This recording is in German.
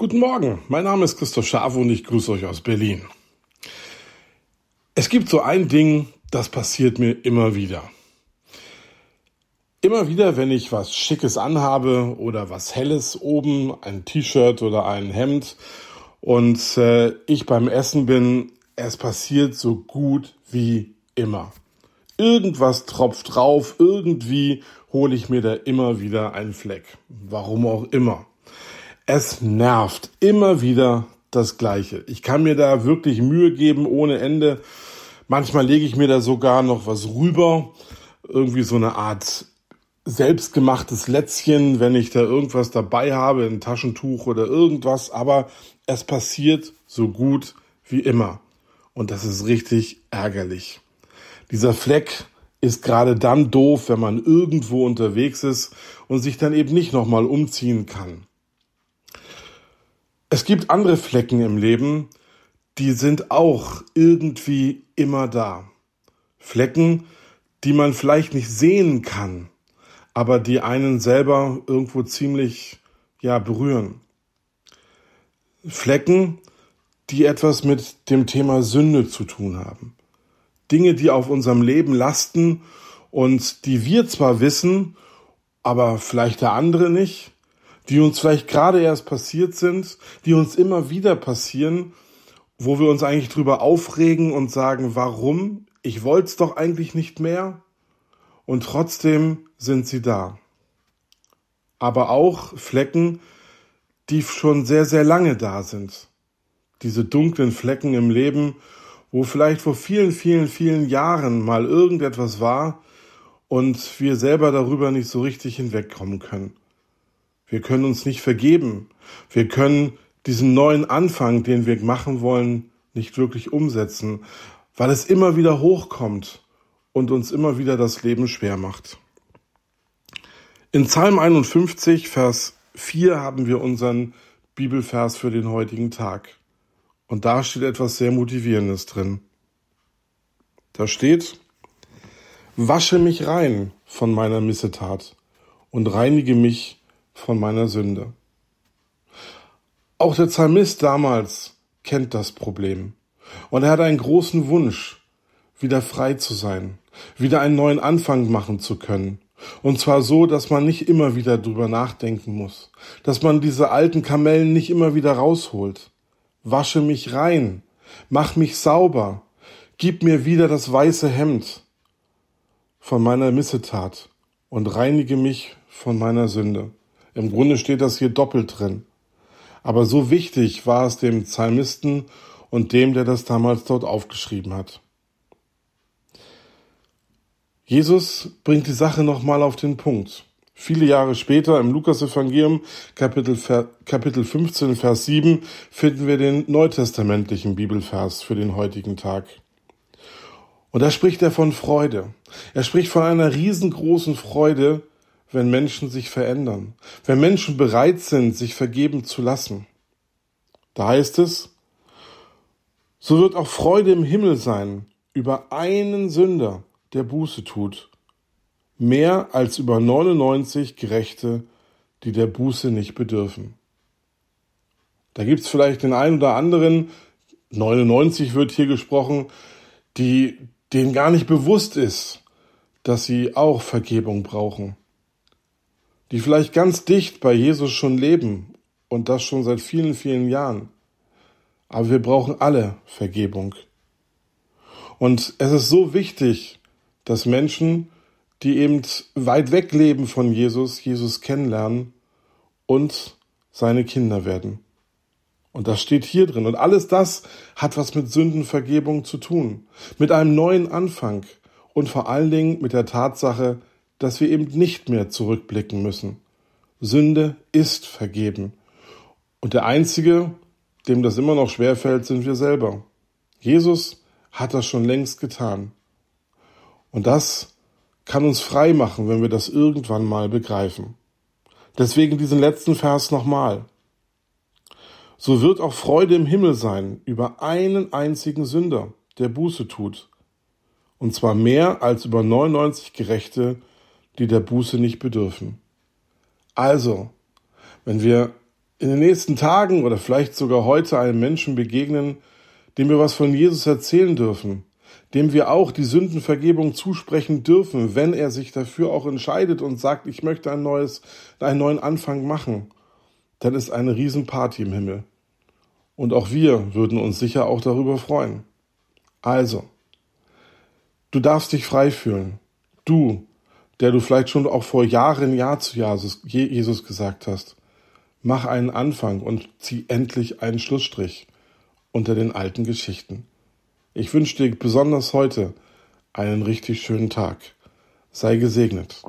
Guten Morgen, mein Name ist Christoph Schaaf und ich grüße euch aus Berlin. Es gibt so ein Ding, das passiert mir immer wieder. Immer wieder, wenn ich was Schickes anhabe oder was Helles oben, ein T-Shirt oder ein Hemd und äh, ich beim Essen bin, es passiert so gut wie immer. Irgendwas tropft drauf, irgendwie hole ich mir da immer wieder einen Fleck. Warum auch immer. Es nervt immer wieder das Gleiche. Ich kann mir da wirklich Mühe geben ohne Ende. Manchmal lege ich mir da sogar noch was rüber. Irgendwie so eine Art selbstgemachtes Lätzchen, wenn ich da irgendwas dabei habe, ein Taschentuch oder irgendwas. Aber es passiert so gut wie immer. Und das ist richtig ärgerlich. Dieser Fleck ist gerade dann doof, wenn man irgendwo unterwegs ist und sich dann eben nicht nochmal umziehen kann. Es gibt andere Flecken im Leben, die sind auch irgendwie immer da. Flecken, die man vielleicht nicht sehen kann, aber die einen selber irgendwo ziemlich ja berühren. Flecken, die etwas mit dem Thema Sünde zu tun haben. Dinge, die auf unserem Leben lasten und die wir zwar wissen, aber vielleicht der andere nicht, die uns vielleicht gerade erst passiert sind, die uns immer wieder passieren, wo wir uns eigentlich drüber aufregen und sagen, warum? Ich wollte es doch eigentlich nicht mehr. Und trotzdem sind sie da. Aber auch Flecken, die schon sehr, sehr lange da sind. Diese dunklen Flecken im Leben, wo vielleicht vor vielen, vielen, vielen Jahren mal irgendetwas war und wir selber darüber nicht so richtig hinwegkommen können. Wir können uns nicht vergeben. Wir können diesen neuen Anfang, den wir machen wollen, nicht wirklich umsetzen, weil es immer wieder hochkommt und uns immer wieder das Leben schwer macht. In Psalm 51, Vers 4 haben wir unseren Bibelvers für den heutigen Tag. Und da steht etwas sehr Motivierendes drin. Da steht, Wasche mich rein von meiner Missetat und reinige mich von meiner Sünde. Auch der Psalmist damals kennt das Problem. Und er hat einen großen Wunsch, wieder frei zu sein, wieder einen neuen Anfang machen zu können. Und zwar so, dass man nicht immer wieder drüber nachdenken muss, dass man diese alten Kamellen nicht immer wieder rausholt. Wasche mich rein, mach mich sauber, gib mir wieder das weiße Hemd von meiner Missetat und reinige mich von meiner Sünde. Im Grunde steht das hier doppelt drin. Aber so wichtig war es dem Psalmisten und dem, der das damals dort aufgeschrieben hat. Jesus bringt die Sache nochmal auf den Punkt. Viele Jahre später im Lukas-Evangelium, Kapitel, Kapitel 15, Vers 7, finden wir den neutestamentlichen Bibelvers für den heutigen Tag. Und da spricht er von Freude. Er spricht von einer riesengroßen Freude, wenn Menschen sich verändern, wenn Menschen bereit sind, sich vergeben zu lassen. Da heißt es, so wird auch Freude im Himmel sein über einen Sünder, der Buße tut, mehr als über 99 Gerechte, die der Buße nicht bedürfen. Da gibt's vielleicht den einen oder anderen, 99 wird hier gesprochen, die denen gar nicht bewusst ist, dass sie auch Vergebung brauchen die vielleicht ganz dicht bei Jesus schon leben und das schon seit vielen, vielen Jahren. Aber wir brauchen alle Vergebung. Und es ist so wichtig, dass Menschen, die eben weit weg leben von Jesus, Jesus kennenlernen und seine Kinder werden. Und das steht hier drin. Und alles das hat was mit Sündenvergebung zu tun. Mit einem neuen Anfang. Und vor allen Dingen mit der Tatsache, dass wir eben nicht mehr zurückblicken müssen. Sünde ist vergeben. Und der Einzige, dem das immer noch schwerfällt, sind wir selber. Jesus hat das schon längst getan. Und das kann uns frei machen, wenn wir das irgendwann mal begreifen. Deswegen diesen letzten Vers nochmal. So wird auch Freude im Himmel sein über einen einzigen Sünder, der Buße tut. Und zwar mehr als über 99 Gerechte, die der Buße nicht bedürfen. Also, wenn wir in den nächsten Tagen oder vielleicht sogar heute einem Menschen begegnen, dem wir was von Jesus erzählen dürfen, dem wir auch die Sündenvergebung zusprechen dürfen, wenn er sich dafür auch entscheidet und sagt, ich möchte ein neues, einen neuen Anfang machen, dann ist eine Riesenparty im Himmel. Und auch wir würden uns sicher auch darüber freuen. Also, du darfst dich frei fühlen. Du, der du vielleicht schon auch vor Jahren Ja zu Jesus gesagt hast. Mach einen Anfang und zieh endlich einen Schlussstrich unter den alten Geschichten. Ich wünsche dir besonders heute einen richtig schönen Tag. Sei gesegnet.